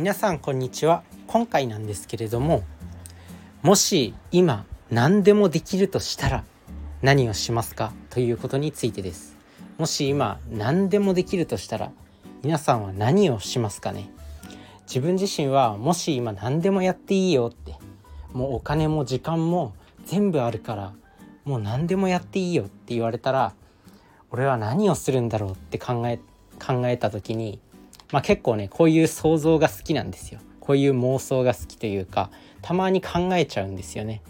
皆さんこんにちは。今回なんですけれどももし今何でもできるとしたら何をしますか？ということについてです。もし今何でもできるとしたら皆さんは何をしますかね？自分自身はもし今何でもやっていいよってもうお金も時間も全部あるからもう何でもやっていいよって言われたら俺は何をするんだろうって考え考えた時にまあ、結構ねこういう想像が好きなんですよ。こういう妄想が好きというかたまに考えちゃうんですよね。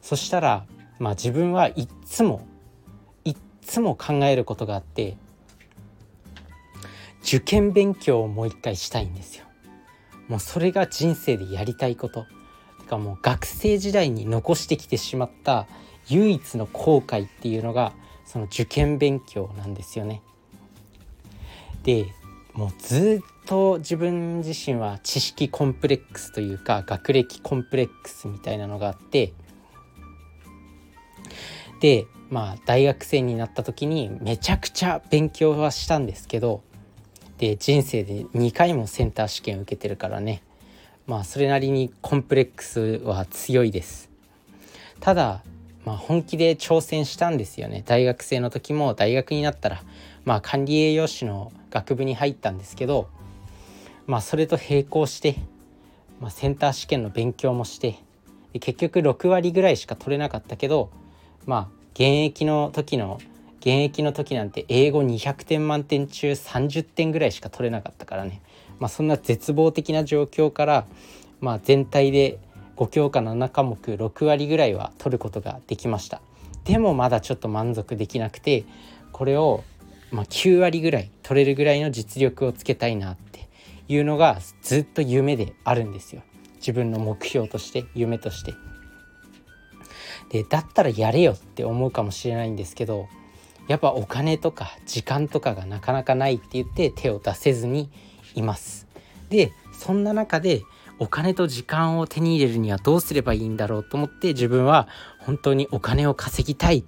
そしたらまあ自分はいっつもいっつも考えることがあって受験勉強をもう一回したいんですよ。もうそれが人生でやりたいこと。てかもう学生時代に残してきてしまった唯一の後悔っていうのがその受験勉強なんですよね。でもうずっと自分自身は知識コンプレックスというか学歴コンプレックスみたいなのがあってでまあ大学生になった時にめちゃくちゃ勉強はしたんですけどで人生で2回もセンター試験受けてるからね。まあそれなりにコンプレックスは強いです。ただまあ本気で挑戦したんですよね。大学生の時も大学になったらまあ管理栄養士の学部に入ったんですけどまあそれと並行して、まあ、センター試験の勉強もして結局6割ぐらいしか取れなかったけどまあ現役の時の現役の時なんて英語200点満点中30点ぐらいしか取れなかったからね、まあ、そんな絶望的な状況から、まあ、全体で5教科7科目6割ぐらいは取ることができました。でもまだちょっと満足できなくてこれをまあ、9割ぐらい取れるぐらいの実力をつけたいなっていうのがずっと夢であるんですよ自分の目標として夢として。でだったらやれよって思うかもしれないんですけどやっぱお金とか時間とかがなかなかないって言って手を出せずにいます。でそんな中でお金と時間を手に入れるにはどうすればいいんだろうと思って自分は本当にお金を稼ぎたいっ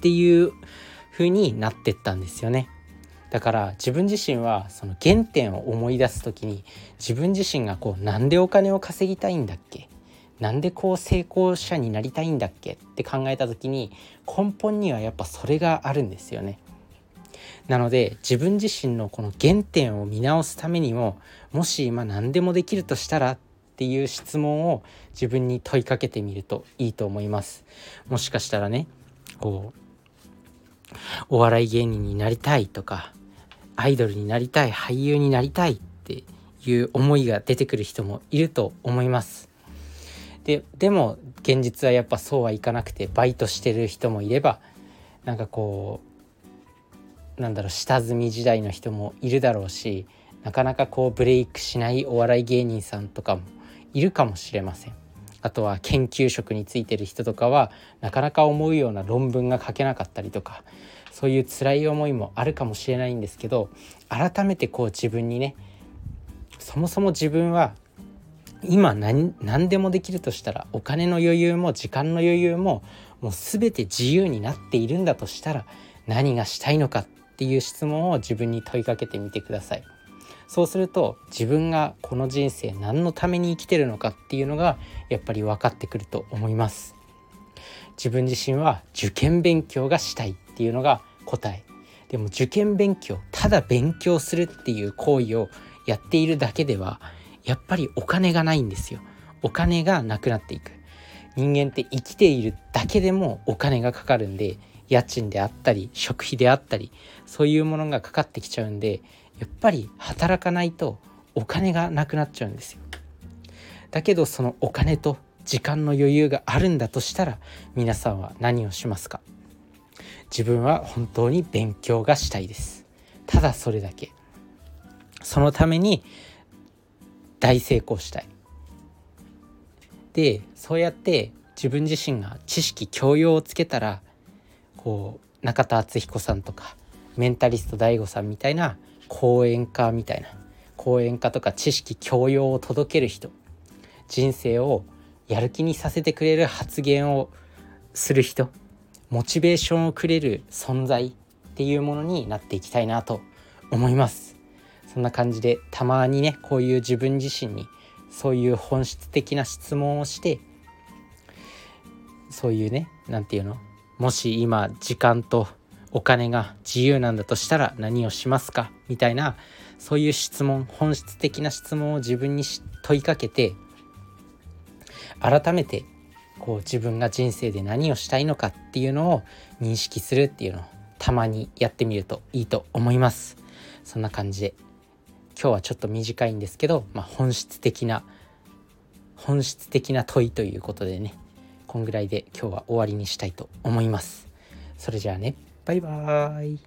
ていう風になってったんですよね。だから自分自身はその原点を思い出す時に自分自身がこうなんでお金を稼ぎたいんだっけ？なんでこう成功者になりたいんだっけ？って考えた時に根本にはやっぱそれがあるんですよね。なので自分自身のこの原点を見直すためにももし今何でもできるとしたらっていう質問を自分に問いかけてみるといいと思います。もしかしたらねこうお笑い芸人になりたいとかアイドルになりたい俳優になりたいっていう思いが出てくる人もいると思います。ででも現実はやっぱそうはいかなくてバイトしてる人もいればなんかこうなんだろう下積み時代の人もいるだろうしなかなかこうブレイクしないお笑い芸人さんとかもいるかもしれません。あとは研究職についてる人とかはなかなか思うような論文が書けなかったりとかそういう辛い思いもあるかもしれないんですけど改めてこう自分にねそもそも自分は今何何でもできるとしたらお金の余裕も時間の余裕ももう全て自由になっているんだとしたら何がしたいのかっていう質問を自分に問いかけてみてください。そうすると自分がこの人生何のために生きてるのかっていうのがやっぱり分かってくると思います。自分自身は受験勉強がしたいっていうのが答え。でも受験勉強ただ勉強するっていう行為をやっているだけではやっぱりお金がないんですよ。お金がなくなっていく。人間って生きているだけでもお金がかかるんで家賃であったり食費であったりそういうものがかかってきちゃうんでやっぱり働かないとお金がなくなっちゃうんですよ。だけどそのお金と時間の余裕があるんだとしたら皆さんは何をしますか？自分は本当に勉強がしたいです。ただそれだけ。そのために大成功したい。でそうやって自分自身が知識教養をつけたらこう中田敦彦さんとかメンタリスト DAIGO さんみたいな講演家みたいな講演家とか知識教養を届ける人人生をやる気にさせてくれる発言をする人モチベーションをくれる存在っていうものになっていきたいなと思います。そんな感じでたまにねこういう自分自身にそういう本質的な質問をしてそういうね何て言うの？もし今時間とお金が自由なんだとしたら何をしますか？みたいなそういう質問本質的な質問を自分に問いかけて改めてこう自分が人生で何をしたいのかっていうのを認識するっていうのをたまにやってみるといいと思います。そんな感じで今日はちょっと短いんですけど、まあ、本質的な本質的な問いということでねこんぐらいで今日は終わりにしたいと思います。それじゃあね。バイバーイ。